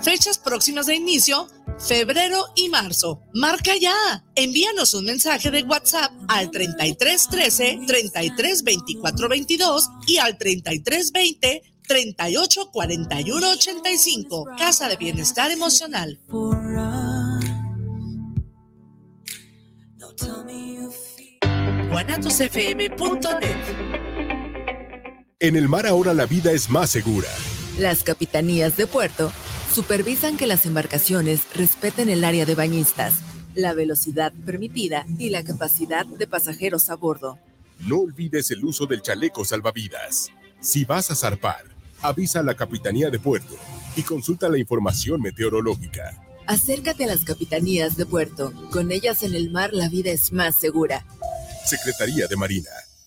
Fechas próximas de inicio, febrero y marzo. Marca ya. Envíanos un mensaje de WhatsApp al 33 13 33 24 22 y al 33 20 38 41 85. Casa de Bienestar Emocional. En el mar ahora la vida es más segura. Las capitanías de puerto supervisan que las embarcaciones respeten el área de bañistas, la velocidad permitida y la capacidad de pasajeros a bordo. No olvides el uso del chaleco salvavidas. Si vas a zarpar, avisa a la Capitanía de Puerto y consulta la información meteorológica. Acércate a las capitanías de puerto. Con ellas en el mar la vida es más segura. Secretaría de Marina.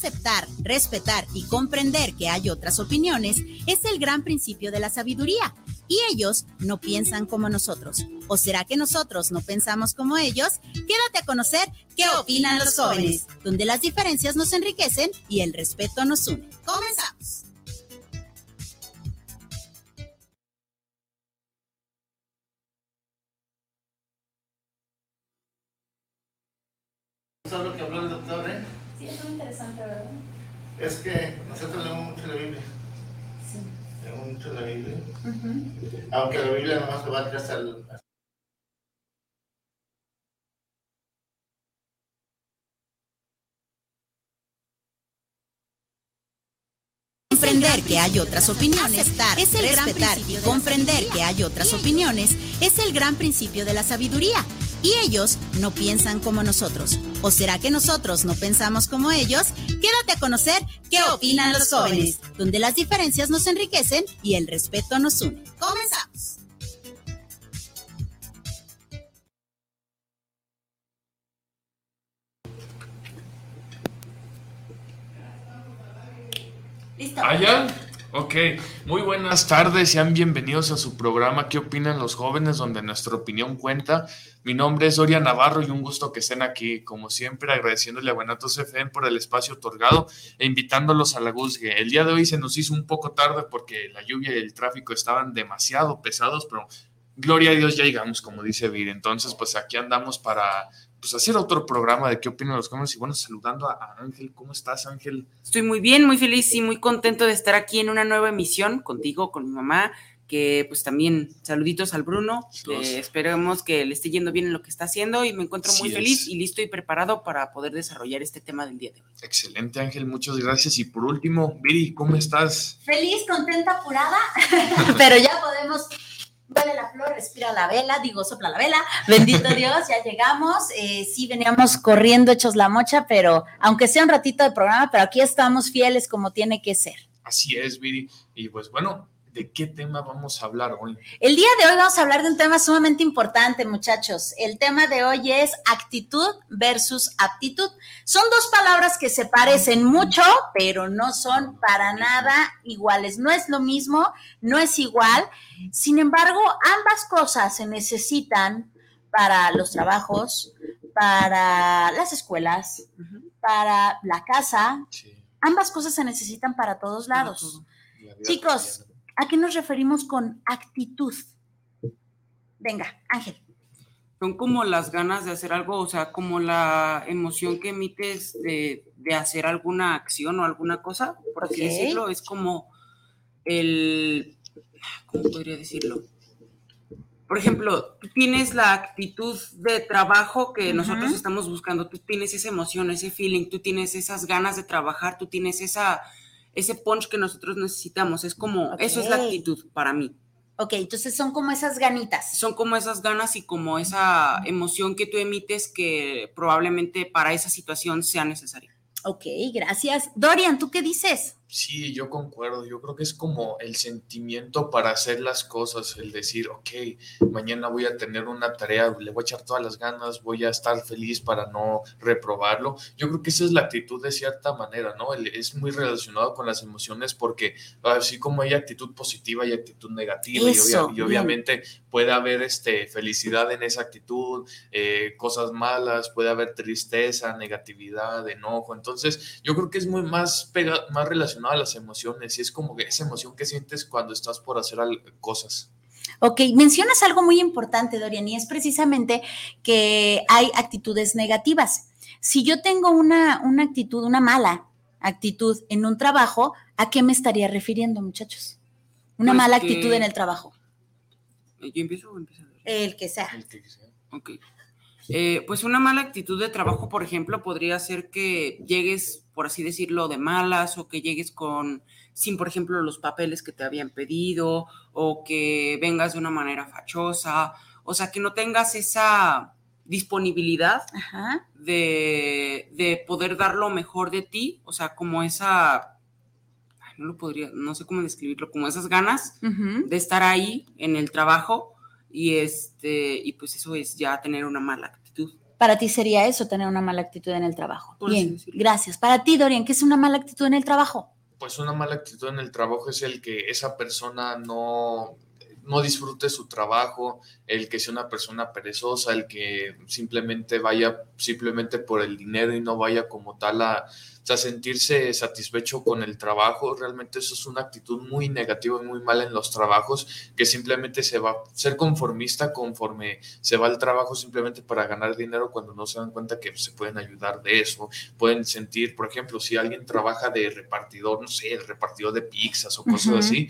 Aceptar, respetar y comprender que hay otras opiniones es el gran principio de la sabiduría y ellos no piensan como nosotros. ¿O será que nosotros no pensamos como ellos? Quédate a conocer qué opinan los jóvenes, donde las diferencias nos enriquecen y el respeto nos une. Comenzamos. ¿Sabes lo que habló el doctor, eh? Es muy interesante, ¿verdad? Es que nosotros leemos mucho la Biblia. Sí. Leemos mucho la Biblia. Aunque la Biblia nomás se va atrás al... Comprender que hay otras opiniones, es el respetar y comprender que hay otras opiniones es el gran principio de la sabiduría. Y ellos no piensan como nosotros. ¿O será que nosotros no pensamos como ellos? Quédate a conocer qué opinan los jóvenes, donde las diferencias nos enriquecen y el respeto nos une. Comenzamos. Listo. ¿Allá? Ok, muy buenas tardes, sean bienvenidos a su programa ¿Qué opinan los jóvenes? donde nuestra opinión cuenta. Mi nombre es Doria Navarro y un gusto que estén aquí, como siempre, agradeciéndole a Buenatos FM por el espacio otorgado e invitándolos a la Guzgue. El día de hoy se nos hizo un poco tarde porque la lluvia y el tráfico estaban demasiado pesados, pero gloria a Dios ya llegamos, como dice Vir. Entonces, pues aquí andamos para pues, hacer otro programa de qué opinan los jóvenes. Y bueno, saludando a Ángel. ¿Cómo estás, Ángel? Estoy muy bien, muy feliz y muy contento de estar aquí en una nueva emisión contigo, con mi mamá, que pues también saluditos al Bruno, que esperemos que le esté yendo bien en lo que está haciendo y me encuentro muy feliz es. y listo y preparado para poder desarrollar este tema del día de hoy. Excelente, Ángel, muchas gracias. Y por último, Viri, ¿cómo estás? Feliz, contenta, apurada, pero ya podemos. Huele la flor, respira la vela, digo, sopla la vela. Bendito Dios, ya llegamos. Eh, sí, veníamos corriendo hechos la mocha, pero aunque sea un ratito de programa, pero aquí estamos fieles como tiene que ser. Así es, Viri. Y pues bueno, ¿de qué tema vamos a hablar hoy? El día de hoy vamos a hablar de un tema sumamente importante, muchachos. El tema de hoy es actitud versus aptitud. Son dos palabras que se parecen mucho, pero no son para nada iguales. No es lo mismo, no es igual. Sin embargo, ambas cosas se necesitan para los trabajos, para las escuelas, para la casa. Ambas cosas se necesitan para todos lados. Chicos, ¿a qué nos referimos con actitud? Venga, Ángel. Son como las ganas de hacer algo, o sea, como la emoción que emites de, de hacer alguna acción o alguna cosa, por así decirlo, es como el, ¿cómo podría decirlo? Por ejemplo, tú tienes la actitud de trabajo que nosotros estamos buscando, tú tienes esa emoción, ese feeling, tú tienes esas ganas de trabajar, tú tienes esa, ese punch que nosotros necesitamos, es como, eso es la actitud para mí. Ok, entonces son como esas ganitas. Son como esas ganas y como esa emoción que tú emites que probablemente para esa situación sea necesaria. Ok, gracias. Dorian, ¿tú qué dices? Sí, yo concuerdo. Yo creo que es como el sentimiento para hacer las cosas, el decir, ok, mañana voy a tener una tarea, le voy a echar todas las ganas, voy a estar feliz para no reprobarlo. Yo creo que esa es la actitud de cierta manera, ¿no? Es muy relacionado con las emociones porque así como hay actitud positiva y actitud negativa y, Eso, obvia- y bien. obviamente puede haber este, felicidad en esa actitud, eh, cosas malas, puede haber tristeza, negatividad, enojo. Entonces, yo creo que es muy más, pega, más relacionado a las emociones y es como que esa emoción que sientes cuando estás por hacer cosas. Ok, mencionas algo muy importante, Dorian, y es precisamente que hay actitudes negativas. Si yo tengo una, una actitud, una mala actitud en un trabajo, ¿a qué me estaría refiriendo, muchachos? Una Pues mala que- actitud en el trabajo, ¿Yo empiezo o empieza? el que sea. Ok. Eh, pues una mala actitud de trabajo, por ejemplo, podría ser que llegues, por así decirlo, de malas o que llegues con, sin, por ejemplo, los papeles que te habían pedido o que vengas de una manera fachosa, o sea, que no tengas esa disponibilidad Ajá. de, de poder dar lo mejor de ti, o sea, como esa, no lo podría, no sé cómo describirlo, como esas ganas de estar ahí en el trabajo y este y pues eso es ya tener una mala actitud. Para ti sería eso, tener una mala actitud en el trabajo. Por Bien, gracias. Para ti, Dorian, ¿qué es una mala actitud en el trabajo? Pues una mala actitud en el trabajo es el que esa persona no, no disfrute su trabajo, el que sea una persona perezosa, el que simplemente vaya simplemente por el dinero y no vaya como tal a, sea, sentirse satisfecho con el trabajo. Realmente eso es una actitud muy negativa y muy mala en los trabajos, que simplemente se va a ser conformista conforme se va al trabajo simplemente para ganar dinero cuando no se dan cuenta que se pueden ayudar de eso. Pueden sentir, por ejemplo, si alguien trabaja de repartidor, no sé, el repartidor de pizzas o cosas así,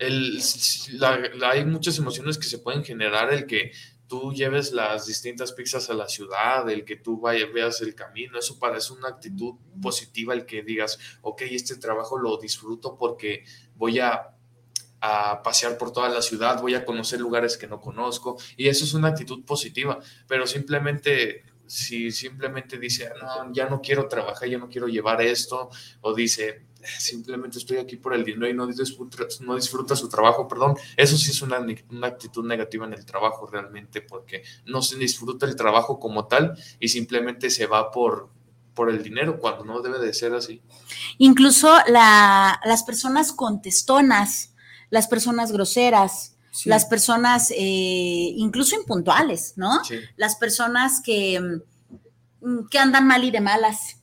hay muchas emociones que se pueden generar, el que tú lleves las distintas pizzas a la ciudad, el que tú vayas, veas el camino, eso parece una actitud positiva, el que digas, ok, este trabajo lo disfruto porque voy a, a pasear por toda la ciudad, voy a conocer lugares que no conozco, y eso es una actitud positiva, pero simplemente... Si simplemente dice, no, ya no quiero trabajar, ya no quiero llevar esto, o dice, simplemente estoy aquí por el dinero y no disfruta, no disfruta su trabajo, perdón, eso sí es una, una actitud negativa en el trabajo realmente, porque no se disfruta el trabajo como tal y simplemente se va por, por el dinero cuando no debe de ser así. Incluso la- las personas contestonas, las personas groseras, Sí. las personas eh, incluso impuntuales, ¿no? Sí. Las personas que, mm, que andan mal y de malas,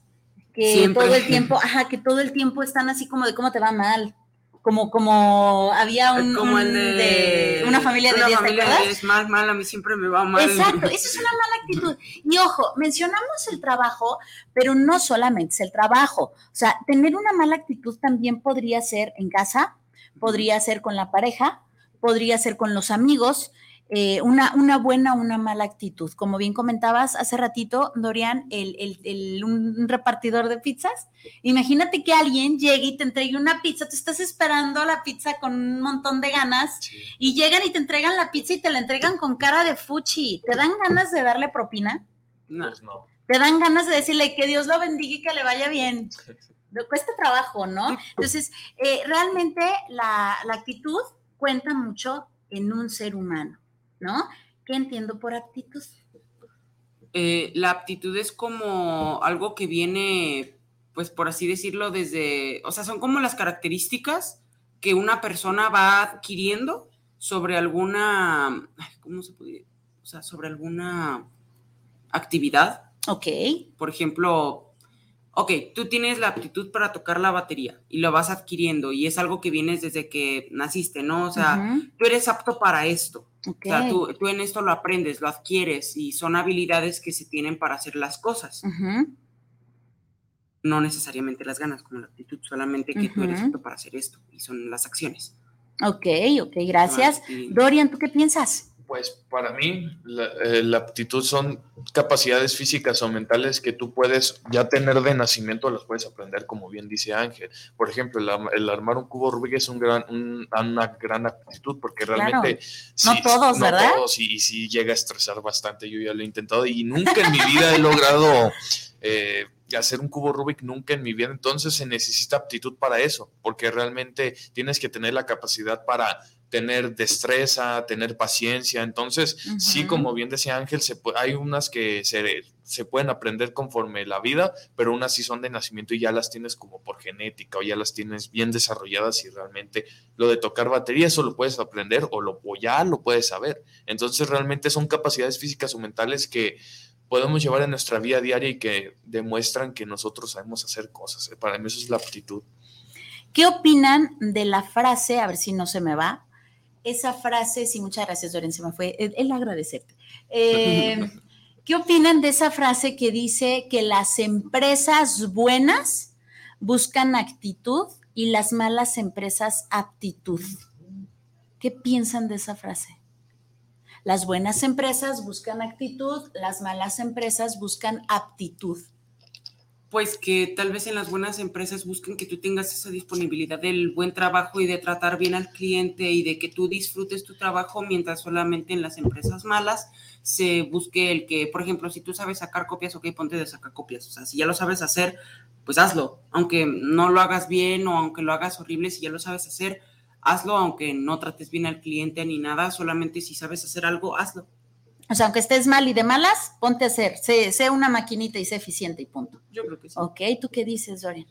que Siempre. todo el tiempo, ajá, que todo el tiempo están así como de cómo te va mal. Como, como había un, como el un de, una familia de una 10, ¿te familia de acuerdas? 10, mal, mal, a mí siempre me va mal. Exacto, esa es una mala actitud. Y ojo, mencionamos el trabajo, pero no solamente es el trabajo. O sea, tener una mala actitud también podría ser en casa, podría ser con la pareja, podría ser con los amigos, eh, una, una buena o una mala actitud. Como bien comentabas hace ratito, Dorian, el, el- el- un repartidor de pizzas. Imagínate que alguien llegue y te entregue una pizza, tú estás esperando la pizza con un montón de ganas y llegan y te entregan la pizza y te la entregan con cara de fuchi. ¿Te dan ganas de darle propina? No. Pues no. Te dan ganas de decirle que Dios lo bendiga y que le vaya bien. Cuesta trabajo, ¿no? Entonces, eh, realmente la, la actitud cuenta mucho en un ser humano, ¿no? ¿Qué entiendo por actitud? Eh, la aptitud es como algo que viene, pues por así decirlo, desde, o sea, son como las características que una persona va adquiriendo sobre alguna, ¿cómo se puede? O sea, sobre alguna actividad. Ok. Por ejemplo, ok, tú tienes la aptitud para tocar la batería y lo vas adquiriendo y es algo que vienes desde que naciste, ¿no? O sea, tú eres apto para esto. O sea, tú, en esto lo aprendes, lo adquieres y son habilidades que se tienen para hacer las cosas. No necesariamente las ganas como la aptitud, solamente que tú eres apto para hacer esto y son las acciones. Ok, ok, gracias. Dorian, ¿tú qué piensas? Pues para mí eh, la, aptitud son capacidades físicas o mentales que tú puedes ya tener de nacimiento, las puedes aprender, como bien dice Ángel. Por ejemplo, el, armar un cubo Rubik es un gran, una gran aptitud porque realmente... no todos, no ¿verdad? todos y, sí llega a estresar bastante. Yo ya lo he intentado y nunca en mi vida he logrado... Eh, hacer un cubo Rubik nunca en mi vida, entonces se necesita aptitud para eso, porque realmente tienes que tener la capacidad para tener destreza, tener paciencia. Entonces, sí, como bien decía Ángel, se hay unas que se, se, pueden aprender conforme la vida, pero unas sí son de nacimiento y ya las tienes como por genética o ya las tienes bien desarrolladas y realmente lo de tocar batería, eso lo puedes aprender o, lo, o ya lo puedes saber. Entonces, realmente son capacidades físicas o mentales que podemos llevar en nuestra vida diaria y que demuestran que nosotros sabemos hacer cosas. Para mí eso es la aptitud. ¿Qué opinan de la frase, a ver si no se me va, esa frase, sí, muchas gracias, Doren, se me fue el, agradecerte. Eh, ¿Qué opinan de esa frase que dice que las empresas buenas buscan actitud y las malas empresas aptitud? ¿Qué piensan de esa frase? Las buenas empresas buscan actitud, las malas empresas buscan aptitud pues que tal vez en las buenas empresas busquen que tú tengas esa disponibilidad del buen trabajo y de tratar bien al cliente y de que tú disfrutes tu trabajo, mientras solamente en las empresas malas se busque el que, por ejemplo, si tú sabes sacar copias, ok, ponte de sacar copias. O sea, si ya lo sabes hacer, pues hazlo. Aunque no lo hagas bien o aunque lo hagas horrible, si ya lo sabes hacer, hazlo, aunque no trates bien al cliente ni nada, solamente si sabes hacer algo, hazlo. O sea, aunque estés mal y de malas, ponte a hacer, sé, sé, una maquinita y sé eficiente y punto. Yo creo que sí. Ok, ¿tú qué dices, Dorian?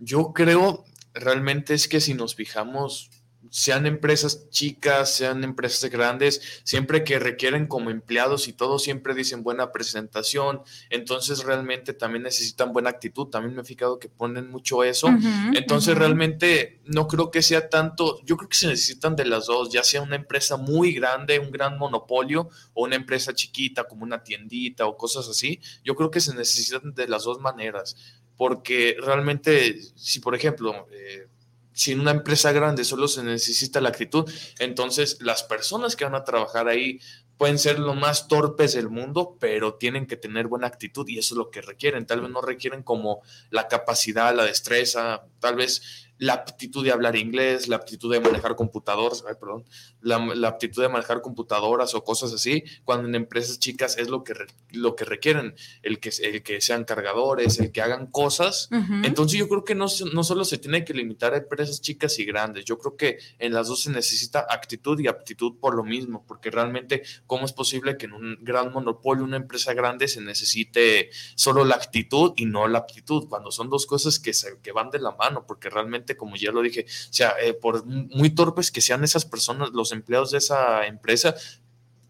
Yo creo realmente es que si nos fijamos sean empresas chicas, sean empresas grandes, siempre que requieren como empleados y todo, siempre dicen buena presentación, entonces realmente también necesitan buena actitud, también me he fijado que ponen mucho eso, entonces realmente no creo que sea tanto, yo creo que se necesitan de las dos, ya sea una empresa muy grande, un gran monopolio, o una empresa chiquita como una tiendita o cosas así, yo creo que se necesitan de las dos maneras, porque realmente, si por ejemplo, eh, si en una empresa grande solo se necesita la actitud, entonces las personas que van a trabajar ahí pueden ser lo más torpes del mundo, pero tienen que tener buena actitud y eso es lo que requieren. Tal vez no requieren como la capacidad, la destreza, tal vez la aptitud de hablar inglés, la aptitud de manejar computadoras, perdón, la, aptitud de manejar computadoras o cosas así, cuando en empresas chicas es lo que, lo que requieren, el que, el que sean cargadores, el que hagan cosas. Entonces yo creo que no, no solo se tiene que limitar a empresas chicas y grandes, yo creo que en las dos se necesita actitud y aptitud por lo mismo, porque realmente, ¿cómo es posible que en un gran monopolio, una empresa grande, se necesite solo la actitud y no la aptitud, cuando son dos cosas que, se, que van de la mano, porque realmente como ya lo dije, o sea, eh, por muy torpes que sean esas personas, los empleados de esa empresa,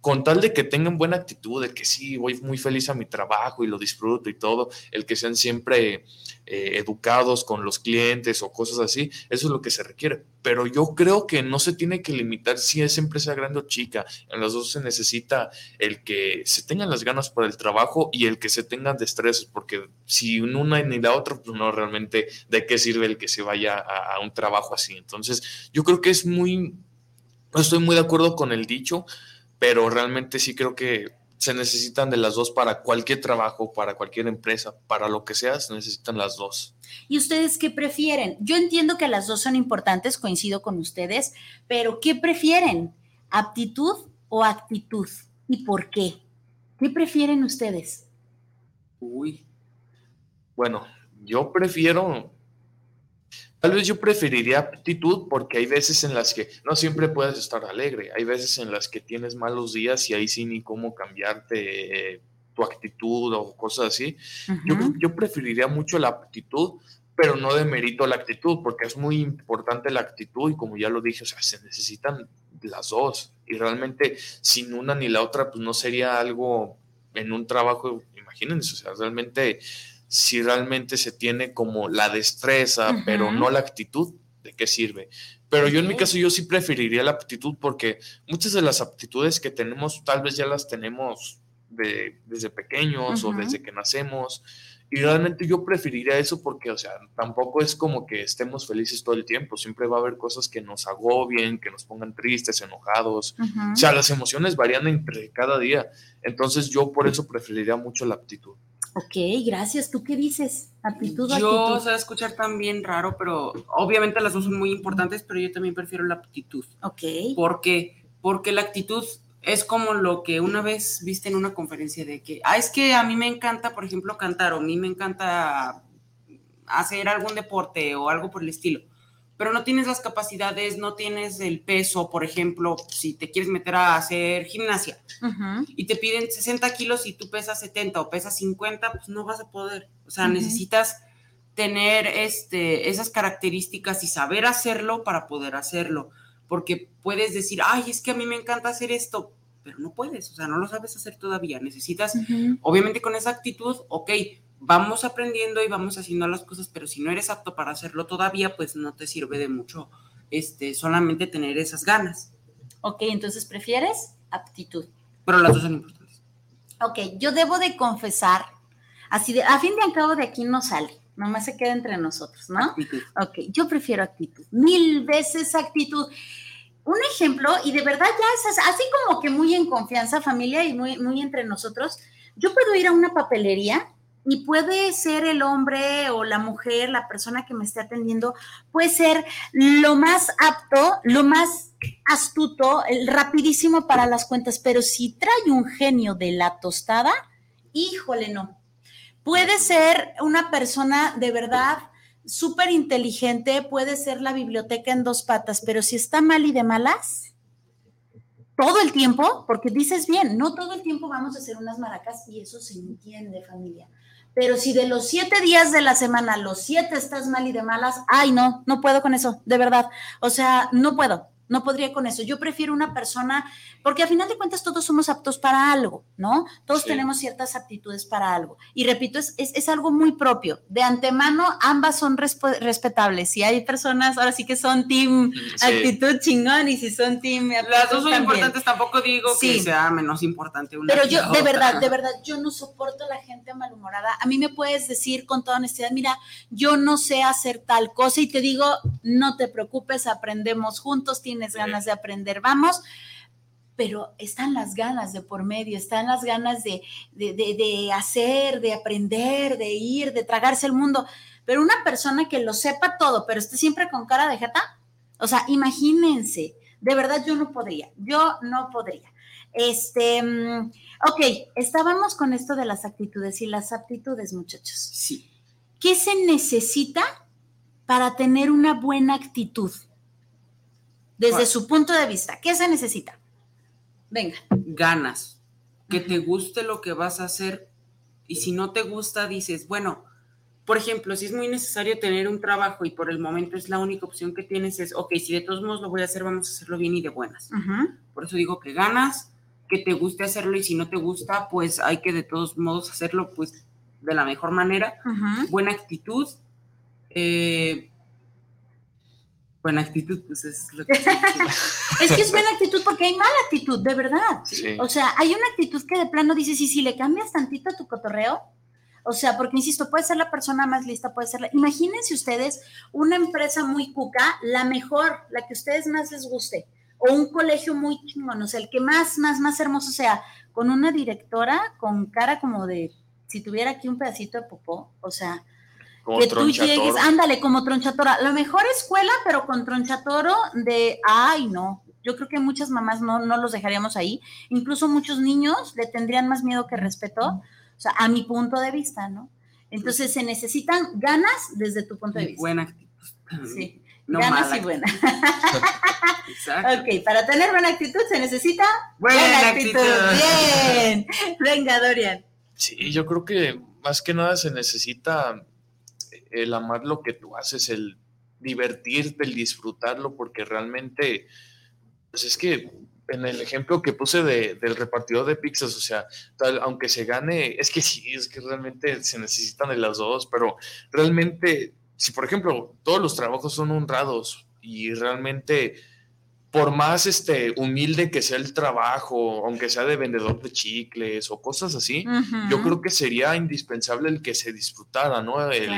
con tal de que tengan buena actitud, de que sí, voy muy feliz a mi trabajo y lo disfruto y todo, el que sean siempre eh, educados con los clientes o cosas así, eso es lo que se requiere. Pero yo creo que no se tiene que limitar si es empresa grande o chica, en las dos se necesita el que se tengan las ganas por el trabajo y el que se tengan destrezas, porque si una ni la otra, pues no realmente de qué sirve el que se vaya a, un trabajo así. Entonces, yo creo que es muy, estoy muy de acuerdo con el dicho, pero realmente sí creo que se necesitan de las dos para cualquier trabajo, para cualquier empresa, para lo que sea, se necesitan las dos. ¿Y ustedes qué prefieren? Yo entiendo que las dos son importantes, coincido con ustedes, pero ¿qué prefieren? ¿Aptitud o actitud? ¿Y por qué? ¿Qué prefieren ustedes? Uy. Bueno, yo prefiero Tal vez yo preferiría aptitud porque hay veces en las que no siempre puedes estar alegre, hay veces en las que tienes malos días y ahí sí ni cómo cambiarte eh, tu actitud o cosas así. yo, yo preferiría mucho la aptitud, pero no demerito la actitud porque es muy importante la actitud y como ya lo dije, o sea, se necesitan las dos y realmente sin una ni la otra pues no sería algo en un trabajo, imagínense, o sea, realmente si realmente se tiene como la destreza, pero no la actitud, ¿de qué sirve? Pero yo en mi caso yo sí preferiría la aptitud porque muchas de las aptitudes que tenemos tal vez ya las tenemos de, desde pequeños o desde que nacemos. Y realmente yo preferiría eso porque, o sea, tampoco es como que estemos felices todo el tiempo. Siempre va a haber cosas que nos agobien, que nos pongan tristes, enojados. O sea, las emociones varían entre cada día. Entonces yo por eso preferiría mucho la aptitud. Ok, gracias. ¿Tú qué dices? ¿Aptitud o Yo, actitud? o sea, escuchar también raro, pero obviamente las dos son muy importantes, pero yo también prefiero la aptitud. Ok. ¿Por qué? Porque la actitud es como lo que una vez viste en una conferencia de que, ah, es que a mí me encanta, por ejemplo, cantar, o a mí me encanta hacer algún deporte o algo por el estilo, pero no tienes las capacidades, no tienes el peso, por ejemplo, si te quieres meter a hacer gimnasia y te piden 60 kilos y tú pesas 70 o pesas 50, pues no vas a poder. O sea, necesitas tener este, esas características y saber hacerlo para poder hacerlo. Porque puedes decir, ay, es que a mí me encanta hacer esto, pero no puedes, o sea, no lo sabes hacer todavía. Necesitas, obviamente con esa actitud, ok, vamos aprendiendo y vamos haciendo las cosas, pero si no eres apto para hacerlo todavía, pues no te sirve de mucho este, solamente tener esas ganas. Ok, entonces prefieres aptitud. Pero las dos son importantes. Ok, yo debo de confesar, así de, a fin de al cabo de aquí no sale, nomás se queda entre nosotros, ¿no? Actitud. Ok, yo prefiero actitud, mil veces actitud. Un ejemplo, y de verdad ya es as- así como que muy en confianza, familia, y muy, muy entre nosotros, yo puedo ir a una papelería y puede ser el hombre o la mujer, la persona que me esté atendiendo, puede ser lo más apto, lo más astuto, el rapidísimo para las cuentas, pero si trae un genio de la tostada, híjole, no. Puede ser una persona de verdad súper inteligente, puede ser la biblioteca en dos patas, pero si está mal y de malas, todo el tiempo, porque dices bien, no todo el tiempo vamos a hacer unas maracas y eso se entiende, familia. Pero si de los siete días de la semana, los siete estás mal y de malas, ay, no, no puedo con eso, de verdad. O sea, no puedo, no podría con eso. Yo prefiero una persona, porque a final de cuentas todos somos aptos para algo, ¿no? Todos Sí. tenemos ciertas aptitudes para algo. Y repito, es, es, es algo muy propio. De antemano, ambas son respetables. Si hay personas, ahora sí que son team Sí. actitud chingón, y si son team Las dos son también. importantes, tampoco digo que sea menos importante una. Pero yo, de otra. verdad, de verdad, yo no soporto a la gente malhumorada. A mí me puedes decir con toda honestidad, mira, yo no sé hacer tal cosa y te digo, no te preocupes, aprendemos juntos, tienes ganas de aprender, vamos. Pero están las ganas de por medio, están las ganas de, de, de- de hacer, de aprender, de ir, de tragarse el mundo. Pero una persona que lo sepa todo, pero esté siempre con cara de jeta, o sea, imagínense, de verdad yo no podría, yo no podría. Este, mm, ok, estábamos con esto de las actitudes y las aptitudes, muchachos. Sí. ¿Qué se necesita para tener una buena actitud? Desde su punto de vista, ¿qué se necesita? Venga. Ganas. Que te guste lo que vas a hacer. Y si no te gusta, dices, bueno, por ejemplo, si es muy necesario tener un trabajo y por el momento es la única opción que tienes, es, ok, si de todos modos lo voy a hacer, vamos a hacerlo bien y de buenas. Por eso digo que ganas, que te guste hacerlo y si no te gusta, pues hay que de todos modos hacerlo pues de la mejor manera. Buena actitud. eh, buena actitud, pues es lo que... Es que es buena actitud porque hay mala actitud, de verdad. Sí. O sea, hay una actitud que de plano dices, y si le cambias tantito a tu cotorreo, o sea, porque insisto, puede ser la persona más lista, puede ser la... Imagínense ustedes una empresa muy cuca, la mejor, la que a ustedes más les guste, o un colegio muy chingón, o sea, el que más, más, más hermoso sea, con una directora con cara como de, si tuviera aquí un pedacito de popó, o sea, Como que tú llegues, ándale, como tronchatora, la mejor escuela, pero con tronchatoro de, ay, no, yo creo que muchas mamás no, no los dejaríamos ahí, incluso muchos niños le tendrían más miedo que respeto, o sea, a mi punto de vista, ¿no? Entonces se necesitan ganas desde tu punto de vista. Buena actitud. Sí, No ganas mala y buena. Exacto. ok, para tener buena actitud se necesita Buena actitud. Bien, venga, Dorian. Sí, yo creo que más que nada se necesita el amar lo que tú haces, el divertirte, el disfrutarlo, porque realmente, pues es que en el ejemplo que puse de, del repartidor de pizzas, o sea, tal, aunque se gane, es que sí, es que realmente se necesitan de las dos, pero realmente, si por ejemplo todos los trabajos son honrados y realmente por más este humilde que sea el trabajo, aunque sea de vendedor de chicles o cosas así, yo creo que sería indispensable el que se disfrutara, ¿no? El,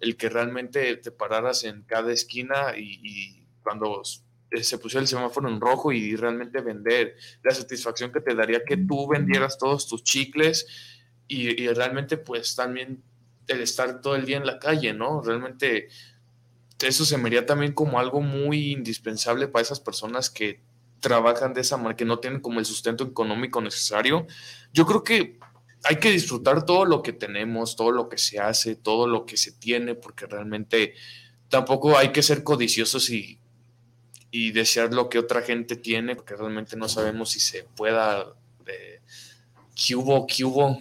el que realmente te pararas en cada esquina y, y cuando eh, se pusiera el semáforo en rojo y realmente vender, la satisfacción que te daría que tú vendieras todos tus chicles y, realmente pues también el estar todo el día en la calle, ¿no? Realmente eso se me haría también como algo muy indispensable para esas personas que trabajan de esa manera, que no tienen como el sustento económico necesario. Yo creo que hay que disfrutar todo lo que tenemos, todo lo que se hace, todo lo que se tiene, porque realmente tampoco hay que ser codiciosos y y desear lo que otra gente tiene, porque realmente no sabemos si se pueda. Eh, ¿Qué hubo? ¿Qué hubo?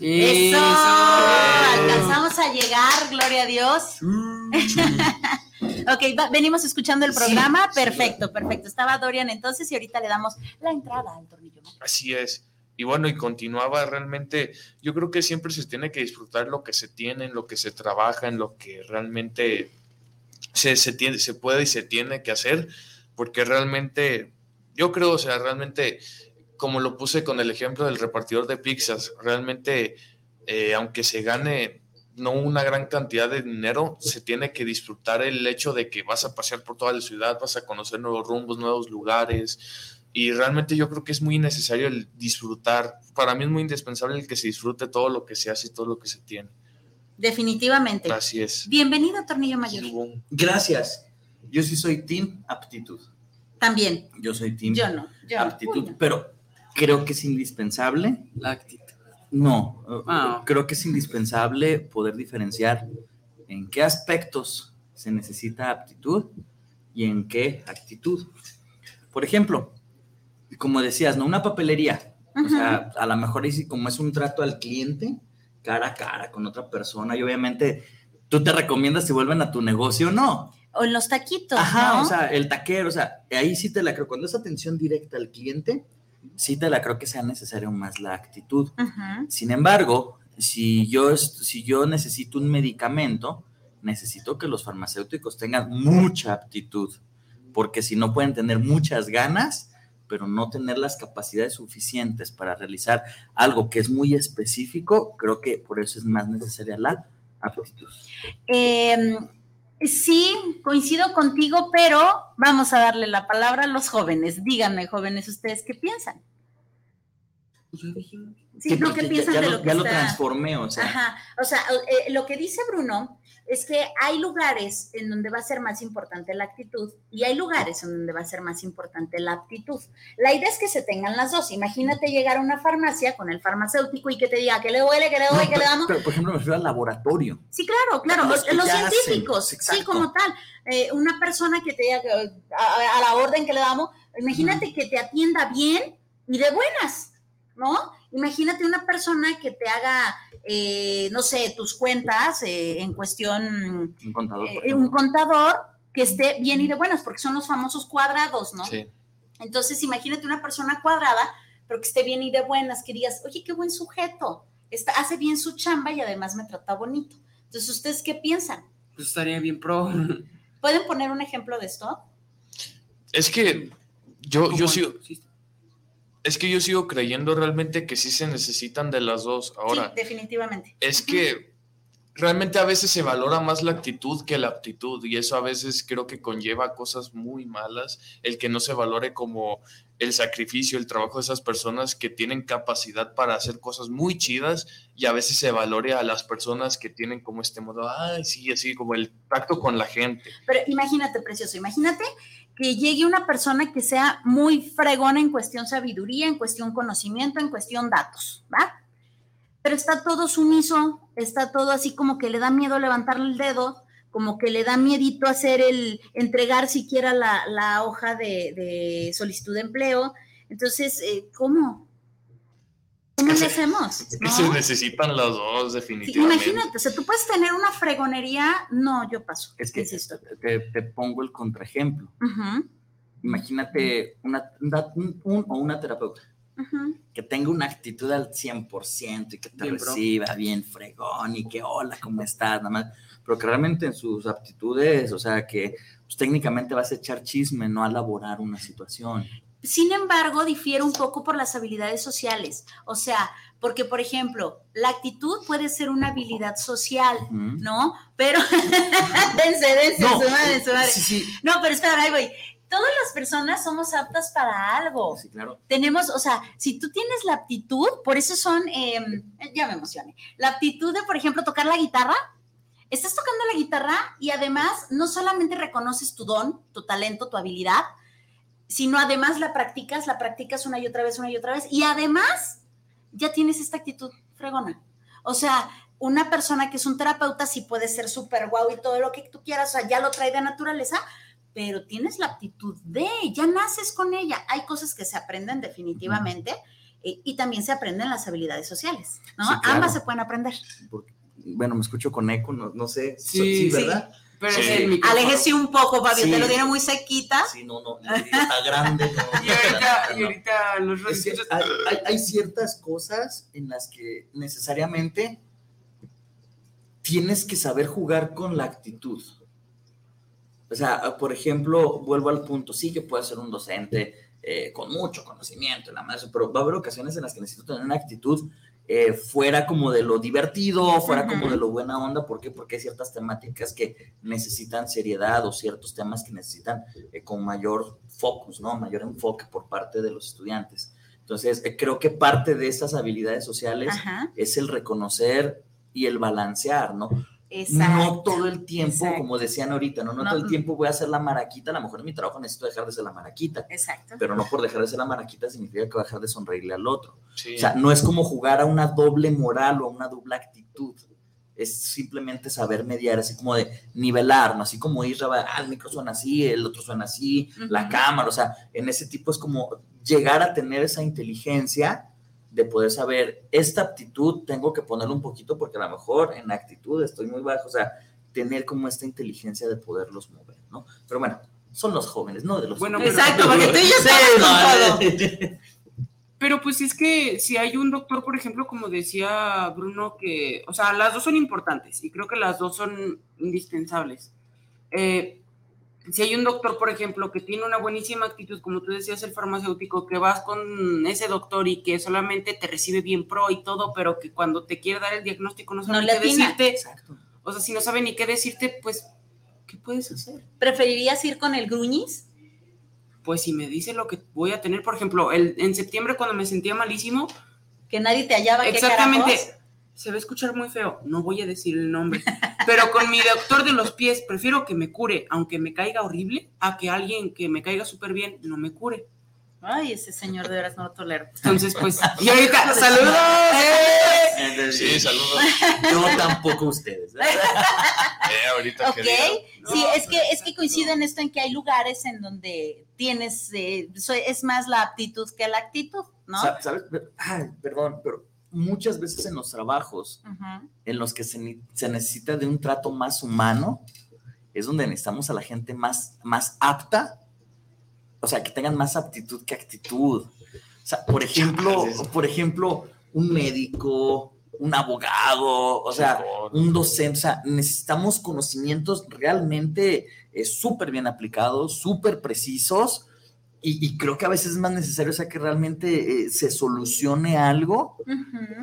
Eso, alcanzamos a llegar, gloria a Dios. ok, venimos escuchando el programa, perfecto, perfecto. Estaba Dorian entonces y ahorita le damos la entrada al tornillo. Así es. Y bueno, y continuaba realmente, yo creo que siempre se tiene que disfrutar lo que se tiene, en lo que se trabaja, en lo que realmente se, se, tiene, se puede y se tiene que hacer, porque realmente, yo creo, o sea, realmente, como lo puse con el ejemplo del repartidor de pizzas, realmente, eh, aunque se gane no una gran cantidad de dinero, se tiene que disfrutar el hecho de que vas a pasear por toda la ciudad, vas a conocer nuevos rumbos, nuevos lugares, y realmente yo creo que es muy necesario el disfrutar. Para mí es muy indispensable el que se disfrute todo lo que se hace y todo lo que se tiene. Definitivamente. Así es. Bienvenido, Tornillo Mayor. Gracias. Yo sí soy team aptitud. También. Yo soy team yo no, aptitud, pero creo que es indispensable. La actitud. No, ah. creo que es indispensable poder diferenciar en qué aspectos se necesita aptitud y en qué actitud. Por ejemplo, como decías, ¿no? Una papelería. O sea, a lo mejor como es un trato al cliente, cara a cara con otra persona y obviamente tú te recomiendas si vuelven a tu negocio o no. O los taquitos. Ajá, o sea, el taquero, o sea, ahí sí te la creo. Cuando es atención directa al cliente, sí te la creo que sea necesario más la actitud. Sin embargo, si yo, si yo necesito un medicamento, necesito que los farmacéuticos tengan mucha aptitud, porque si no pueden tener muchas ganas, pero no tener las capacidades suficientes para realizar algo que es muy específico, creo que por eso es más necesaria la aptitud. Eh, sí, coincido contigo, pero vamos a darle la palabra a los jóvenes. Díganme, jóvenes, ¿ustedes qué piensan? Pues sí, ¿qué piensan ya, de lo, que ya lo transformé, o sea. Ajá, o sea, eh, lo que dice Bruno es que hay lugares en donde va a ser más importante la actitud y hay lugares en donde va a ser más importante la aptitud. La idea es que se tengan las dos. Imagínate llegar a una farmacia con el farmacéutico y que te diga que le duele, que le duele, que le damos. Pero, por ejemplo, me refiero al laboratorio. Sí, claro, claro, los, científicos, sí, como tal. Eh, una persona que te diga que, a, la orden que le damos, imagínate que te atienda bien y de buenas, ¿no? Imagínate una persona que te haga eh, no sé, tus cuentas eh, en cuestión... Un contador. Eh, un contador que esté bien y de buenas, porque son los famosos cuadrados, ¿no? Sí. Entonces, imagínate una persona cuadrada, pero que esté bien y de buenas, que digas, oye, qué buen sujeto, está, hace bien su chamba y además me trata bonito. Entonces, ¿ustedes qué piensan? Pues estaría bien pro. ¿Pueden poner un ejemplo de esto? Es que yo, yo sí es que yo sigo creyendo realmente que sí se necesitan de las dos. Ahora, sí, definitivamente. Es que realmente a veces se valora más la actitud que la aptitud y eso a veces creo que conlleva cosas muy malas, el que no se valore como el sacrificio, el trabajo de esas personas que tienen capacidad para hacer cosas muy chidas y a veces se valore a las personas que tienen como este modo, ay, sí, así como el tacto con la gente. Pero imagínate, precioso, imagínate que llegue una persona que sea muy fregona en cuestión sabiduría, en cuestión conocimiento, en cuestión datos, ¿va? Pero está todo sumiso, está todo así como que le da miedo levantarle el dedo, como que le da miedito hacer el, entregar siquiera la, hoja de, solicitud de empleo. Entonces, eh, ¿cómo? ¿Cómo le hacemos? Es que se necesitan las dos, definitivamente. imagínate, o sea, tú puedes tener una fregonería, no, yo paso. Es que te, te, pongo el contraejemplo. imagínate una, un, o una terapeuta que tenga una actitud al 100% y que te reciba bien fregón y que hola, ¿cómo estás? Nada más, pero que realmente en sus aptitudes, o sea, que pues, técnicamente vas a echar chisme, no a elaborar una situación. Sin embargo, difiere un poco por las habilidades sociales. O sea, porque, por ejemplo, la actitud puede ser una habilidad social, ¿no? Pero, dense, dense, no, su madre, su madre. No, pero espera, ahí voy todas las personas somos aptas para algo. Sí, claro. Tenemos, o sea, si tú tienes la aptitud, por eso son, em, ya me emocioné, la aptitud de, por ejemplo, tocar la guitarra, estás tocando la guitarra y además no solamente reconoces tu don, tu talento, tu habilidad, sino además la practicas, la practicas una y otra vez, una y otra vez, y además ya tienes esta actitud fregona. O sea, una persona que es un terapeuta sí puede ser súper guau y todo lo que tú quieras, o sea, ya lo trae de naturaleza, pero tienes la aptitud de, ya naces con ella. Hay cosas que se aprenden definitivamente eh, y también se aprenden las habilidades sociales, ¿no? Ambas se pueden aprender. bueno, me escucho con eco, no, sé. Sí, ¿verdad? Pero Aléjese un poco, Fabio, te lo tiene muy sequita. Sí, no, no, está grande. y, ahorita, y ahorita los hay, hay, ciertas cosas en las que necesariamente tienes que saber jugar con la actitud. O sea, por ejemplo, vuelvo al punto, sí que puede ser un docente eh, con mucho conocimiento, la más, pero va a haber ocasiones en las que necesito tener una actitud eh, fuera como de lo divertido, fuera como de lo buena onda, ¿por qué? Porque hay ciertas temáticas que necesitan seriedad o ciertos temas que necesitan eh, con mayor focus, ¿no? Mayor enfoque por parte de los estudiantes. Entonces, creo que parte de esas habilidades sociales es el reconocer y el balancear, ¿no? No todo el tiempo, como decían ahorita, ¿no? No, todo el tiempo voy a hacer la maraquita, a lo mejor en mi trabajo necesito dejar de ser la maraquita. Exacto. Pero no por dejar de ser la maraquita significa que voy a dejar de sonreírle al otro. O sea, no es como jugar a una doble moral o a una doble actitud. Es simplemente saber mediar, así como de nivelar, ¿no? Así como ir, ah, el micro suena así, el otro suena así, la cámara, o sea, en ese tipo es como llegar a tener esa inteligencia de poder saber, esta aptitud tengo que ponerlo un poquito porque a lo mejor en actitud estoy muy bajo, o sea, tener como esta inteligencia de poderlos mover, ¿no? Pero bueno, son los jóvenes, ¿no? De los bueno, exacto, porque tú ya sabes Pero pues es que si hay un doctor, por ejemplo, como decía Bruno, que, o sea, las dos son importantes y creo que las dos son indispensables. Eh, si hay un doctor, por ejemplo, que tiene una buenísima actitud, como tú decías, el farmacéutico, que vas con ese doctor y que solamente te recibe bien pro y todo, pero que cuando te quiere dar el diagnóstico no sabe ni qué decirte. Exacto. O sea, si no sabe ni qué decirte, pues, ¿qué puedes hacer? ¿Preferirías ir con el gruñis? Pues si me dice lo que voy a tener, por ejemplo, el, en septiembre cuando me sentía malísimo. Que nadie te hallaba. Exactamente se va a escuchar muy feo, no voy a decir el nombre, pero con mi doctor de los pies prefiero que me cure, aunque me caiga horrible, a que alguien que me caiga súper bien no me cure. Ay, ese señor de veras no lo tolero. Entonces, pues, y ahorita, saludos. ¡Eh! Sí, saludos. Yo tampoco ustedes. ¿eh? eh ahorita ok, sí, es que, es que coincide en esto en que hay lugares en donde tienes, eh, es más la aptitud que la actitud, ¿no? ¿Sabes? Ay, perdón, pero muchas veces en los trabajos en los que se, necesita de un trato más humano, es donde necesitamos a la gente más, más apta, o sea, que tengan más aptitud que actitud. O sea, por ejemplo, por ejemplo, un médico, un abogado, o sea, un docente, o sea, necesitamos conocimientos realmente eh, súper bien aplicados, súper precisos, y, creo que a veces es más necesario, o sea, que realmente eh, se solucione algo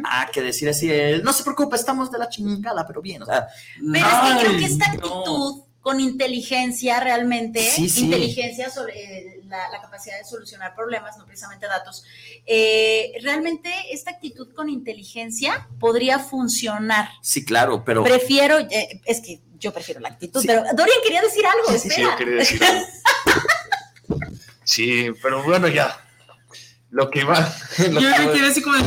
a que decir así, no se preocupe, estamos de la chingada, pero bien, o sea. Pero es que creo que esta actitud con inteligencia realmente, inteligencia sobre eh, la, capacidad de solucionar problemas, no precisamente datos, eh, realmente esta actitud con inteligencia podría funcionar. Sí, claro, pero... Prefiero, es que yo prefiero la actitud, pero Dorian quería decir algo, espera. Sí, yo quería decir algo. Sí, pero bueno, ya. Lo que va. Lo yo que quiero decir como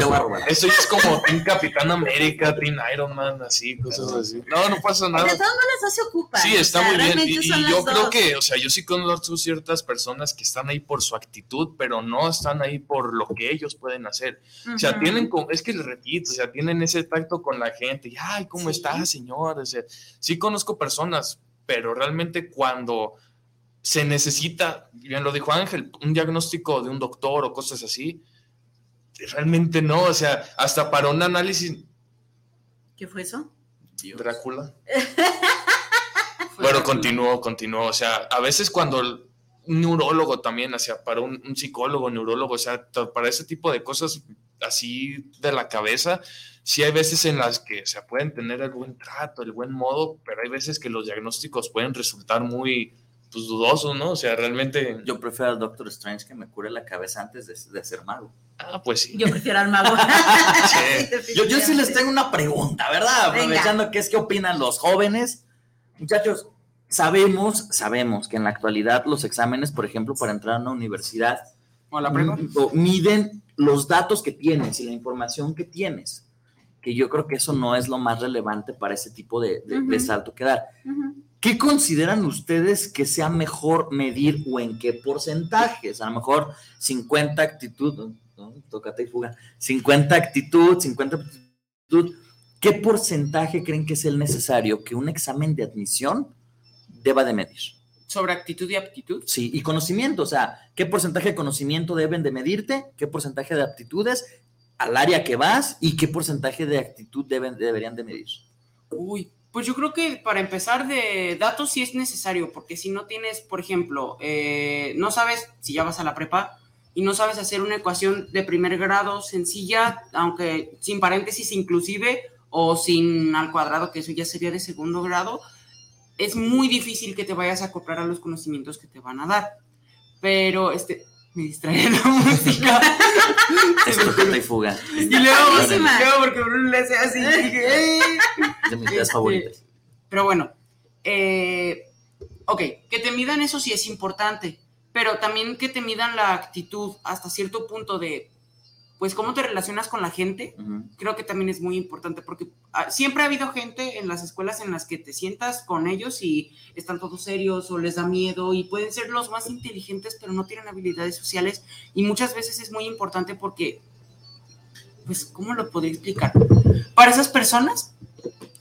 Eso es como Team Capitán América, Team Iron Man, así, cosas así. No, no pasa nada. De todas maneras, se ocupa. Sí, está muy bien. Y, yo creo que, o sea, yo sí conozco ciertas personas que están ahí por su actitud, pero no están ahí por lo que ellos pueden hacer. O sea, tienen, es que les repito, o sea, tienen ese tacto con la gente. Y, ay, ¿cómo está, señor? O sea, sí conozco personas, pero realmente cuando se necesita, bien lo dijo Ángel, un diagnóstico de un doctor o cosas así. Realmente no, o sea, hasta para un análisis. ¿Qué fue eso? Drácula. bueno, continuó, continuó. O sea, a veces cuando un neurólogo también, o sea, para un, un, psicólogo, neurólogo, o sea, para ese tipo de cosas así de la cabeza, sí hay veces en las que se pueden tener el buen trato, el buen modo, pero hay veces que los diagnósticos pueden resultar muy pues, dudosos, ¿no? O sea, realmente... Yo prefiero al Doctor Strange que me cure la cabeza antes de, de ser mago. Ah, pues sí. Yo prefiero al mago. sí. yo, yo sí les tengo una pregunta, ¿verdad? Aprovechando qué es qué opinan los jóvenes. Muchachos, sabemos, sabemos que en la actualidad los exámenes, por ejemplo, para entrar a una universidad, ¿O la prueba? miden los datos que tienes y la información que tienes. Que yo creo que eso no es lo más relevante para ese tipo de, de, uh -huh. de salto que dar. Uh -huh. ¿Qué consideran ustedes que sea mejor medir o en qué porcentajes? A lo mejor 50 actitud, ¿no? tócate y fuga, 50 actitud, 50 actitud. ¿Qué porcentaje creen que es el necesario que un examen de admisión deba de medir? ¿Sobre actitud y aptitud? Sí, y conocimiento, o sea, ¿qué porcentaje de conocimiento deben de medirte? ¿Qué porcentaje de aptitudes al área que vas? ¿Y qué porcentaje de actitud deben, deberían de medir? Uy, pues yo creo que para empezar de datos sí es necesario, porque si no tienes, por ejemplo, eh, no sabes si ya vas a la prepa y no sabes hacer una ecuación de primer grado sencilla, aunque sin paréntesis inclusive, o sin al cuadrado, que eso ya sería de segundo grado, es muy difícil que te vayas a acoplar a los conocimientos que te van a dar. Pero, este, me distrae la música. Es tu y fuga. Y luego, luego porque Bruno le hace así. Dije, de mis ideas favoritas. Pero bueno, eh, ok, que te midan eso sí es importante, pero también que te midan la actitud hasta cierto punto de, pues, cómo te relacionas con la gente, uh -huh. creo que también es muy importante, porque siempre ha habido gente en las escuelas en las que te sientas con ellos y están todos serios o les da miedo y pueden ser los más inteligentes, pero no tienen habilidades sociales y muchas veces es muy importante porque, pues, ¿cómo lo podría explicar? Para esas personas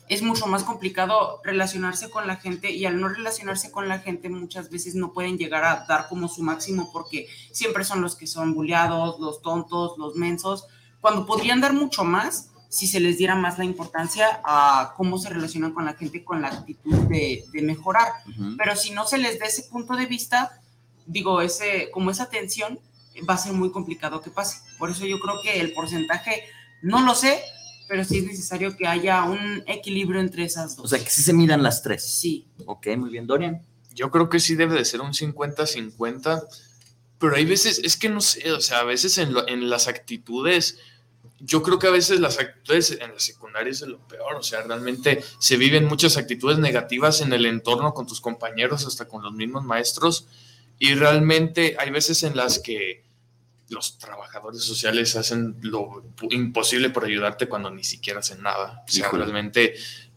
es mucho más complicado relacionarse con la gente y al no relacionarse con la gente muchas veces no pueden llegar a dar como su máximo porque siempre son los que son bulleados, los tontos, los mensos, cuando podrían dar mucho más si se les diera más la importancia a cómo se relacionan con la gente con la actitud de, de mejorar. Uh -huh. Pero si no se les da ese punto de vista, digo, ese, como esa atención, va a ser muy complicado que pase. Por eso yo creo que el porcentaje, no lo sé, pero sí es necesario que haya un equilibrio entre esas dos. O sea, que sí se midan las tres. Sí. Ok, muy bien, Dorian. Yo creo que sí debe de ser un 50-50, pero hay veces, es que no sé, o sea, a veces en, lo, en las actitudes, yo creo que a veces las actitudes en la secundaria es lo peor, o sea, realmente se viven muchas actitudes negativas en el entorno con tus compañeros, hasta con los mismos maestros, y realmente hay veces en las que los trabajadores sociales hacen lo imposible por ayudarte cuando ni siquiera hacen nada. O sea, realmente,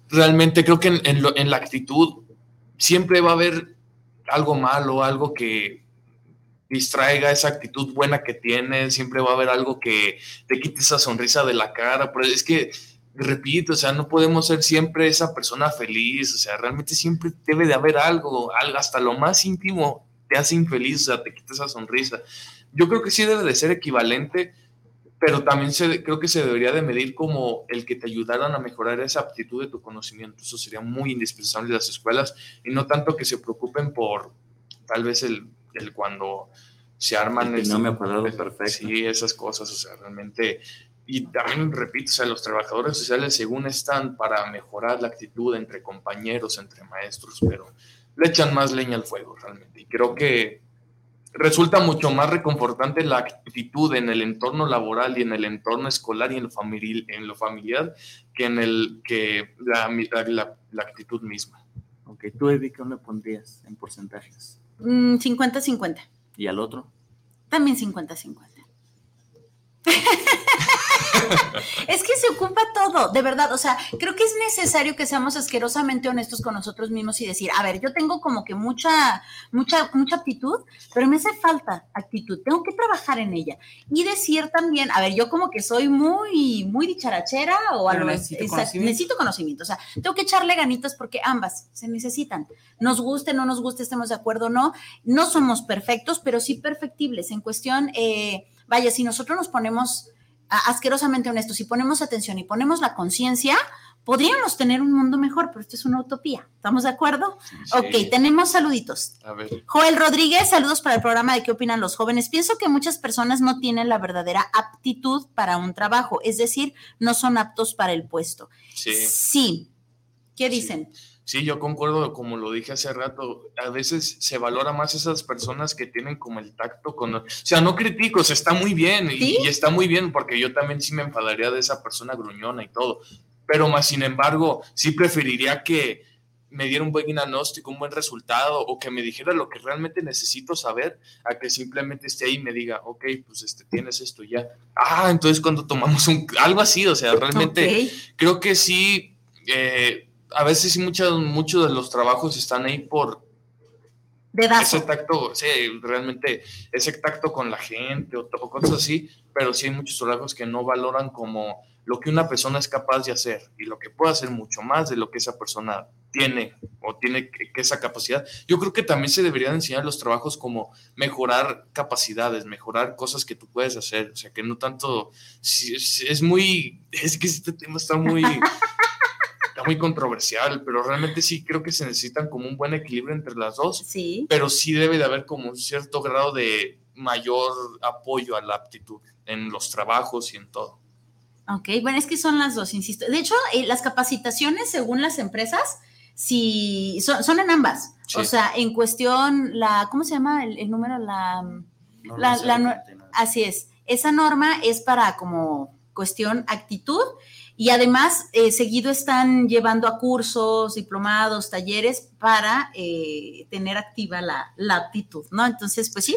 realmente creo que en, en, lo, en, la actitud siempre va a haber algo malo, algo que distraiga esa actitud buena que tienes, siempre va a haber algo que te quite esa sonrisa de la cara, pero es que, repito, o sea, no podemos ser siempre esa persona feliz, o sea, realmente siempre debe de haber algo, algo hasta lo más íntimo te hace infeliz, o sea, te quita esa sonrisa yo creo que sí debe de ser equivalente, pero también se, creo que se debería de medir como el que te ayudaran a mejorar esa aptitud de tu conocimiento. Eso sería muy indispensable en las escuelas y no tanto que se preocupen por tal vez el, el cuando se arman... El no me acuerdo perfecto. Sí, esas cosas, o sea, realmente... Y también, repito, o sea, los trabajadores sociales según están para mejorar la actitud entre compañeros, entre maestros, pero le echan más leña al fuego realmente. Y creo que resulta mucho más reconfortante la actitud en el entorno laboral y en el entorno escolar y en lo, familiar, en lo familiar que en el que la, la, la actitud misma. Ok, tú, Evi, ¿qué le pondrías en porcentajes? 50-50. Mm, ¿Y al otro? También 50-50. es que se ocupa todo, de verdad. O sea, creo que es necesario que seamos asquerosamente honestos con nosotros mismos y decir, a ver, yo tengo como que mucha, mucha, mucha aptitud, pero me hace falta actitud. Tengo que trabajar en ella. Y decir también, a ver, yo como que soy muy, muy dicharachera o algo necesito exacto, conocimiento. necesito conocimiento. O sea, tengo que echarle ganitas porque ambas se necesitan. Nos guste, no nos guste, estemos de acuerdo o no. No somos perfectos, pero sí perfectibles. En cuestión, eh, vaya, si nosotros nos ponemos asquerosamente honestos y ponemos atención y ponemos la conciencia, podríamos tener un mundo mejor, pero esto es una utopía. ¿Estamos de acuerdo? Ok, tenemos saluditos. A ver. Joel Rodríguez, saludos para el programa de qué opinan los jóvenes. Pienso que muchas personas no tienen la verdadera aptitud para un trabajo, es decir, no son aptos para el puesto. Sí. Sí. ¿Qué dicen? Sí, yo concuerdo, como lo dije hace rato, a veces se valora más esas personas que tienen como el tacto con... O sea, no critico, o sea, está muy bien y, y está muy bien porque yo también sí me enfadaría de esa persona gruñona y todo, pero más sin embargo, sí preferiría que me diera un buen diagnóstico, un buen resultado o que me dijera lo que realmente necesito saber a que simplemente esté ahí y me diga, ok, pues este, tienes esto ya. Ah, entonces cuando tomamos un, algo así, o sea, realmente creo que sí, eh, a veces sí muchos muchos de los trabajos están ahí por ese tacto, sí, realmente ese tacto con la gente o, o cosas así, pero sí hay muchos trabajos que no valoran como lo que una persona es capaz de hacer y lo que puede hacer mucho más de lo que esa persona tiene o tiene que, que esa capacidad. Yo creo que también se deberían enseñar los trabajos como mejorar capacidades, mejorar cosas que tú puedes hacer, o sea, que no tanto, es, es muy, es que este tema está muy... Muy controversial, pero realmente sí creo que se necesitan como un buen equilibrio entre las dos. Sí. Pero sí debe de haber como un cierto grado de mayor apoyo a la aptitud en los trabajos y en todo. Ok, bueno, es que son las dos, insisto. De hecho, eh, las capacitaciones, según las empresas, sí, son, son en ambas. Sí. O sea, en cuestión, la, ¿cómo se llama el, el número? La, la- la así es. Esa norma es para como cuestión actitud y además eh, seguido están llevando a cursos, diplomados, talleres para eh, tener activa la, la aptitud, ¿no? Entonces, pues sí.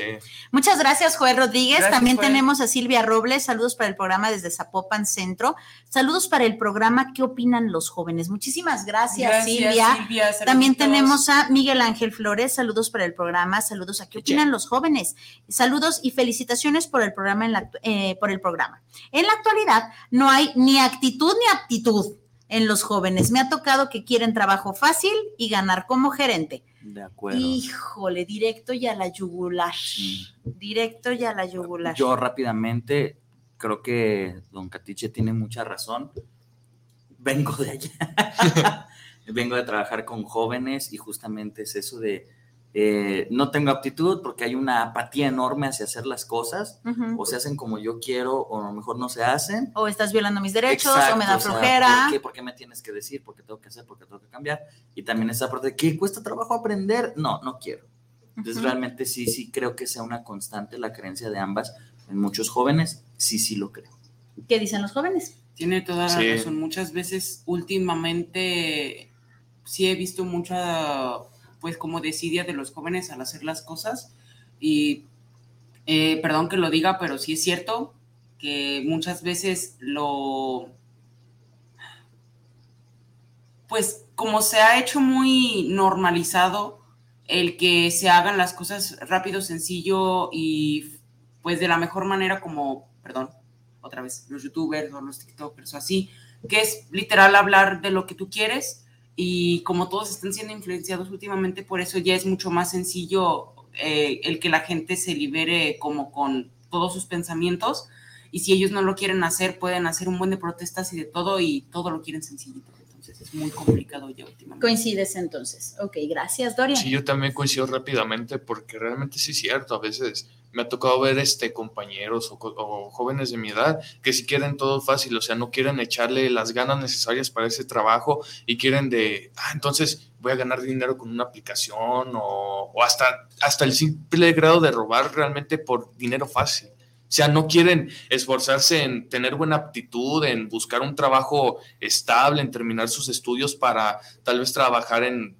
Muchas gracias, Joel Rodríguez. Gracias, También Joel. tenemos a Silvia Robles. Saludos para el programa desde Zapopan Centro. Saludos para el programa ¿Qué opinan los jóvenes? Muchísimas gracias, Gracias, Silvia. Silvia. También tenemos a Miguel Ángel Flores. Saludos para el programa. Saludos a ¿Qué opinan los jóvenes? Saludos y felicitaciones por el programa. En la, eh, por el programa. En la actualidad no hay ni actitud ni aptitud en los jóvenes. Me ha tocado que quieren trabajo fácil y ganar como gerente. De acuerdo. Híjole, directo y a la yugular. Directo y a la yugular. Yo rápidamente creo que don Catiche tiene mucha razón. Vengo de allá. Vengo de trabajar con jóvenes y justamente es eso de eh, no tengo aptitud porque hay una apatía enorme hacia hacer las cosas. O se hacen como yo quiero o a lo mejor no se hacen. O estás violando mis derechos, Exacto, o me da o sea, flojera. ¿por, qué? ¿Por qué me tienes que decir? ¿Por qué tengo que hacer? ¿Por qué tengo que cambiar? Y también esa parte de que cuesta trabajo aprender. No, no quiero. Entonces realmente sí, sí creo que sea una constante la creencia de ambas en muchos jóvenes. Sí, sí lo creo. ¿Qué dicen los jóvenes? Tiene toda la Sí. razón. Muchas veces, últimamente, sí he visto mucha, pues, como desidia de los jóvenes al hacer las cosas. Y eh, perdón que lo diga, pero sí es cierto que muchas veces lo. Pues, como se ha hecho muy normalizado el que se hagan las cosas rápido, sencillo y pues de la mejor manera como, perdón, otra vez, los youtubers o los tiktokers o así, que es literal hablar de lo que tú quieres y como todos están siendo influenciados últimamente, por eso ya es mucho más sencillo eh, el que la gente se libere como con todos sus pensamientos y si ellos no lo quieren hacer, pueden hacer un buen de protestas y de todo y todo lo quieren sencillito. Entonces es muy complicado ya últimamente. Coincides entonces. Ok, gracias, Doria. Sí, yo también coincido rápidamente porque realmente sí es cierto. A veces me ha tocado ver este compañeros o, o jóvenes de mi edad que si quieren todo fácil, o sea, no quieren echarle las ganas necesarias para ese trabajo y quieren de, ah, entonces voy a ganar dinero con una aplicación o, o hasta, hasta el simple grado de robar realmente por dinero fácil. O sea, no quieren esforzarse en tener buena aptitud, en buscar un trabajo estable, en terminar sus estudios para tal vez trabajar en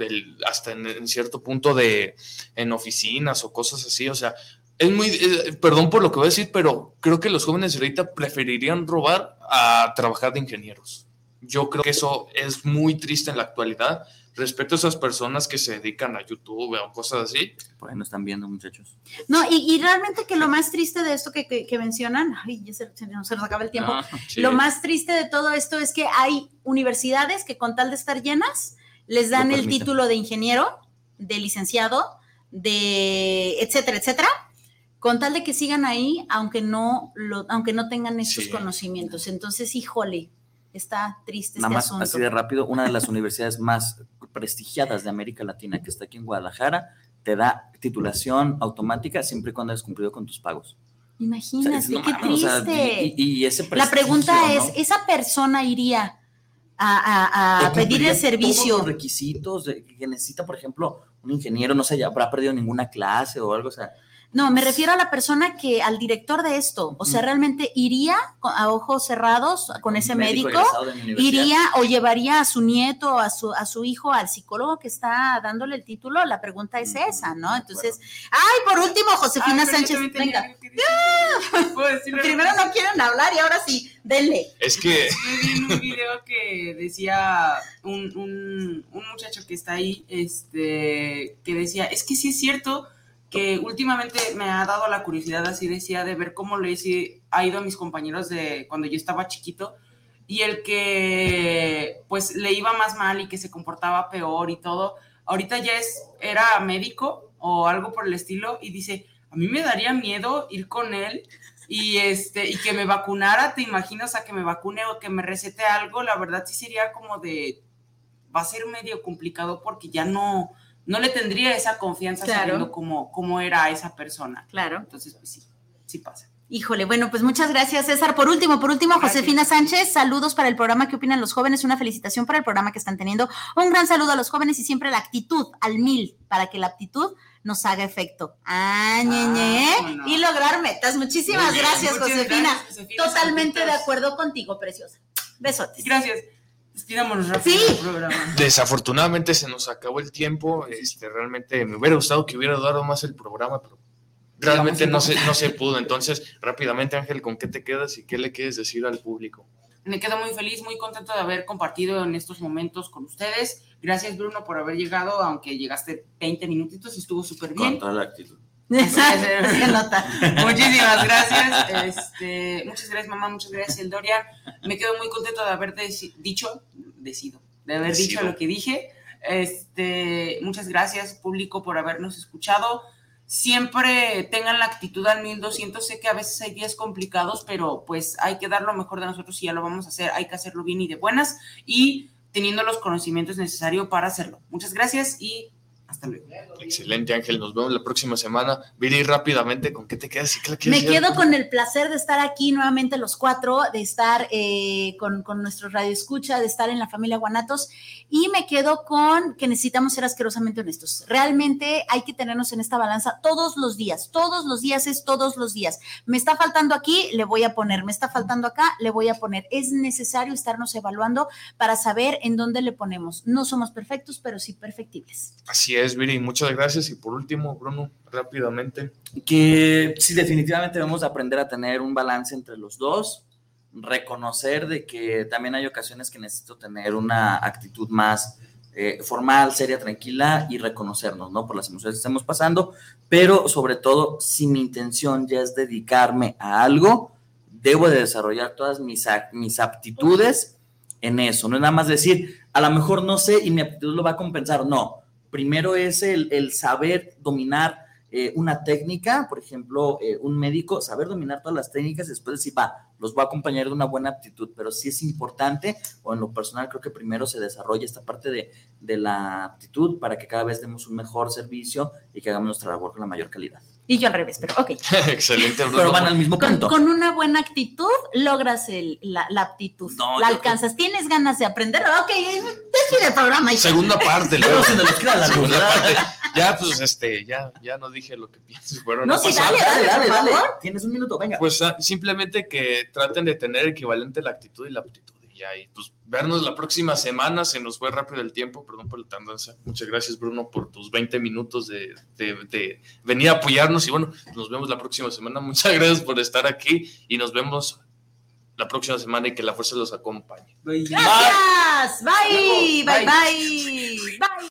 del, hasta en, en cierto punto de en oficinas o cosas así. O sea, es muy, eh, perdón por lo que voy a decir, pero creo que los jóvenes ahorita preferirían robar a trabajar de ingenieros. Yo creo que eso es muy triste en la actualidad respecto a esas personas que se dedican a YouTube o cosas así. Por ahí nos están viendo, muchachos. No, y, y realmente que lo más triste de esto que, que, que mencionan, ay, ya se, se nos acaba el tiempo, Ah, sí. lo más triste de todo esto es que hay universidades que con tal de estar llenas, les dan el título de ingeniero, de licenciado, de etcétera, etcétera, con tal de que sigan ahí, aunque no, lo, aunque no tengan estos Sí. conocimientos. Entonces, híjole, está triste este Nada más asunto. así de rápido, una de las universidades más prestigiadas de América Latina, que está aquí en Guadalajara, te da titulación automática siempre y cuando hayas cumplido con tus pagos. O sea, Imagínate, no qué mames, o sea, triste. y, y- y ese La pregunta es, ¿no? ¿esa persona iría a, a- a pedir el servicio? Todos los requisitos de- que necesita, por ejemplo, un ingeniero, no sé, ya habrá perdido ninguna clase o algo, o sea, No, me refiero a la persona que, al director de esto, o sea, realmente iría con- a ojos cerrados con ese médico iría o llevaría a su nieto, a su, a su hijo, al psicólogo que está dándole el título, la pregunta es esa, ¿no? Entonces, ay, por último, Josefina Ay, Sánchez, venga. Primero no quieren hablar y ahora sí, denle. Es que vi en un video que decía un, un- un muchacho que está ahí, este, que decía, es que sí es cierto que últimamente me ha dado la curiosidad, así decía, de ver cómo le ha ido a mis compañeros de cuando yo estaba chiquito, y el que pues le iba más mal y que se comportaba peor y todo, ahorita ya es, era médico o algo por el estilo, y dice, a mí me daría miedo ir con él y este y que me vacunara, ¿te imaginas a que me vacune o que me recete algo? La verdad sí sería como de va a ser medio complicado porque ya no no le tendría esa confianza Claro. sabiendo cómo, cómo era esa persona. Claro. Entonces, pues sí, sí pasa. Híjole, bueno, pues muchas gracias, César. Por último, por último, Josefina Sánchez, saludos para el programa que opinan los jóvenes, una felicitación para el programa que están teniendo. Un gran saludo a los jóvenes y siempre la actitud al mil para que la aptitud nos haga efecto. Ah, ñeñe. vámonos. y lograr metas. Muchísimas bien, gracias, Josefina. gracias, Josefina Totalmente de acuerdo contigo, preciosa. Besotes. Gracias. Despidámonos rápido Sí. programa. desafortunadamente se nos acabó el tiempo. Este, realmente me hubiera gustado que hubiera durado más el programa, pero realmente no se, no se pudo. Entonces, rápidamente, Ángel, ¿con qué te quedas y qué le quieres decir al público? Me quedo muy feliz, muy contento de haber compartido en estos momentos con ustedes. Gracias, Bruno, por haber llegado, aunque llegaste 20 minutitos, estuvo súper bien. con toda la actitud. Se nota. Muchísimas gracias. Este, muchas gracias, mamá. Muchas gracias, Eldoria. Me quedo muy contento de haber deci- dicho, decido, de haber Decido. dicho lo que dije. Este, muchas gracias, público, por habernos escuchado. Siempre tengan la actitud al 1200. Sé que a veces hay días complicados, pero pues hay que dar lo mejor de nosotros y ya lo vamos a hacer. Hay que hacerlo bien y de buenas y teniendo los conocimientos necesarios para hacerlo. Muchas gracias y hasta luego. Excelente, Ángel. Nos vemos la próxima semana. Viri, rápidamente, ¿con qué te quedas? ¿Y qué quieres Me quedo con el placer de estar aquí nuevamente los cuatro, de estar eh, con, con nuestro radio escucha, de estar en la familia Guanatos y me quedo con que necesitamos ser asquerosamente honestos. Realmente hay que tenernos en esta balanza todos los días, todos los días es todos los días. Me está faltando aquí, le voy a poner, me está faltando acá, le voy a poner. Es necesario estarnos evaluando para saber en dónde le ponemos. No somos perfectos, pero sí perfectibles. Así es, Viri, muchas gracias. Y por último, Bruno, rápidamente. que sí, definitivamente debemos de aprender a tener un balance entre los dos, reconocer de que también hay ocasiones que necesito tener una actitud más eh, formal, seria, tranquila y reconocernos, ¿no? Por las emociones que estamos pasando, pero sobre todo, si mi intención ya es dedicarme a algo, debo de desarrollar todas mis, mis aptitudes en eso, no es nada más decir, a lo mejor no sé y mi aptitud lo va a compensar, no, primero es el, el saber dominar eh, una técnica, por ejemplo, eh, un médico, saber dominar todas las técnicas y después decir, va, los voy a acompañar de una buena aptitud, pero sí es importante, o en lo personal creo que primero se desarrolla esta parte de, de la aptitud para que cada vez demos un mejor servicio y que hagamos nuestra labor con la mayor calidad. Y yo al revés, pero ok. Excelente, Bruno. Pero van al mismo punto. con una buena actitud logras el- la, la aptitud, No, la yo alcanzas. ¿Tienes ganas de aprender? Ok, despide el programa. hija. Segunda parte, luego. Se nos queda la Segunda parte. Ya, pues, este, ya, ya no dije lo que pienso. Pero No, no, sí, pasa dale, nada. dale, Dale, dale. Tienes un minuto, venga. Pues ah, simplemente que traten de tener equivalente la actitud y la aptitud. Y ya, y pues vernos la próxima semana, se nos fue rápido el tiempo, perdón por la tardanza. Muchas gracias, Bruno, por tus 20 minutos de, de, venir a apoyarnos y bueno, nos vemos la próxima semana. Muchas gracias por estar aquí y nos vemos la próxima semana y que la fuerza los acompañe. Gracias, bye, bye, bye. bye.